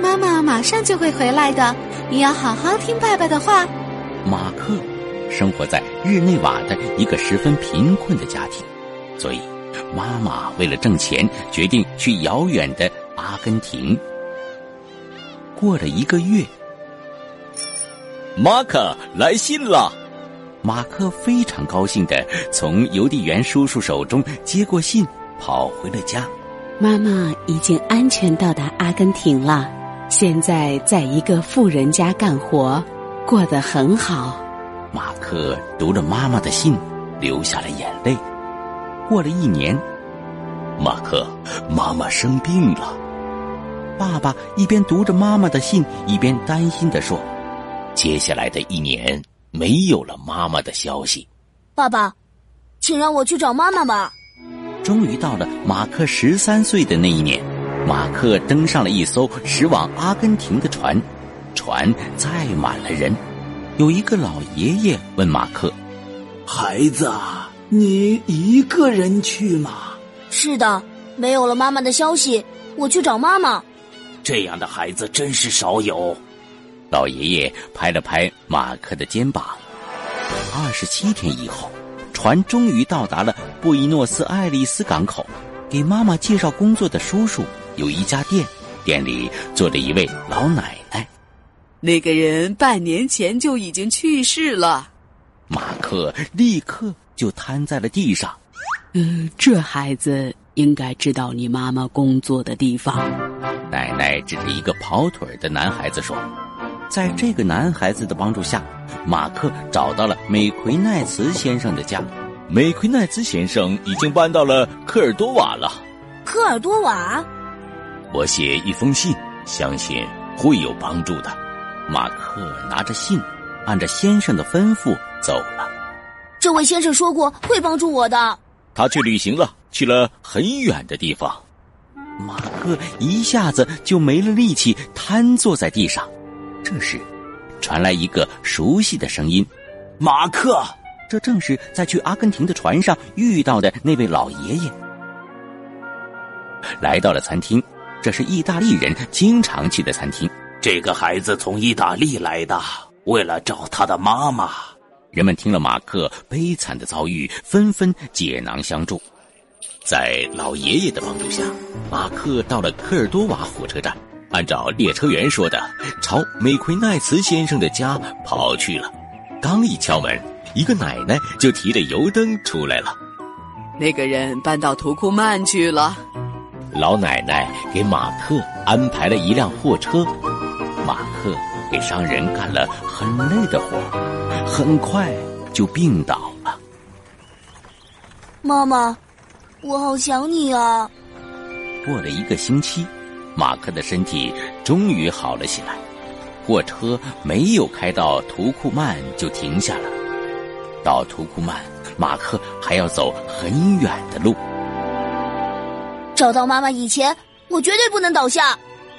妈妈马上就会回来的，你要好好听爸爸的话。马克生活在日内瓦的一个十分贫困的家庭，所以妈妈为了挣钱，决定去遥远的阿根廷。过了一个月，马克来信了。马克非常高兴的从邮递员叔叔手中接过信，跑回了家。妈妈已经安全到达阿根廷了，现在在一个富人家干活。过得很好。马克读了妈妈的信，流下了眼泪。过了一年，马克，妈妈生病了。爸爸一边读着妈妈的信，一边担心的说：“接下来的一年没有了妈妈的消息。”爸爸，请让我去找妈妈吧。终于到了马克十三岁的那一年，马克登上了一艘驶往阿根廷的船。船载满了人，有一个老爷爷问马克：“孩子，你一个人去吗？”“是的，没有了妈妈的消息，我去找妈妈。”这样的孩子真是少有。老爷爷拍了拍马克的肩膀。二十七天以后，船终于到达了布宜诺斯艾利斯港口。给妈妈介绍工作的叔叔有一家店，店里坐着一位老奶奶。那个人半年前就已经去世了，马克立刻就瘫在了地上。嗯，这孩子应该知道你妈妈工作的地方。奶奶指着一个跑腿的男孩子说：“在这个男孩子的帮助下，马克找到了美奎奈茨先生的家。美奎奈茨先生已经搬到了科尔多瓦了。科尔多瓦，我写一封信，相信会有帮助的。”马克拿着信，按着先生的吩咐走了。这位先生说过会帮助我的。他去旅行了，去了很远的地方。马克一下子就没了力气，瘫坐在地上。这时，传来一个熟悉的声音：“马克，这正是在去阿根廷的船上遇到的那位老爷爷。”来到了餐厅，这是意大利人经常去的餐厅。这个孩子从意大利来的，为了找他的妈妈。人们听了马克悲惨的遭遇，纷纷解囊相助。在老爷爷的帮助下，马克到了科尔多瓦火车站，按照列车员说的，朝美奎奈茨先生的家跑去了。刚一敲门，一个奶奶就提着油灯出来了。那个人搬到图库曼去了。老奶奶给马克安排了一辆货车。马克给商人干了很累的活，很快就病倒了。妈妈，我好想你啊！过了一个星期，马克的身体终于好了起来。货车没有开到图库曼就停下了。到图库曼，马克还要走很远的路。找到妈妈以前，我绝对不能倒下。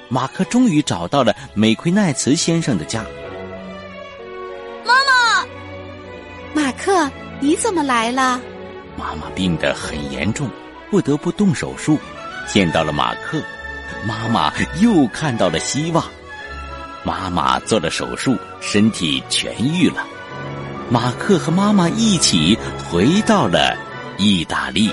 马克终于找到了美奎奈茨先生的家。妈妈，马克，你怎么来了？妈妈病得很严重，不得不动手术。见到了马克，妈妈又看到了希望。妈妈做了手术，身体痊愈了。马克和妈妈一起回到了意大利。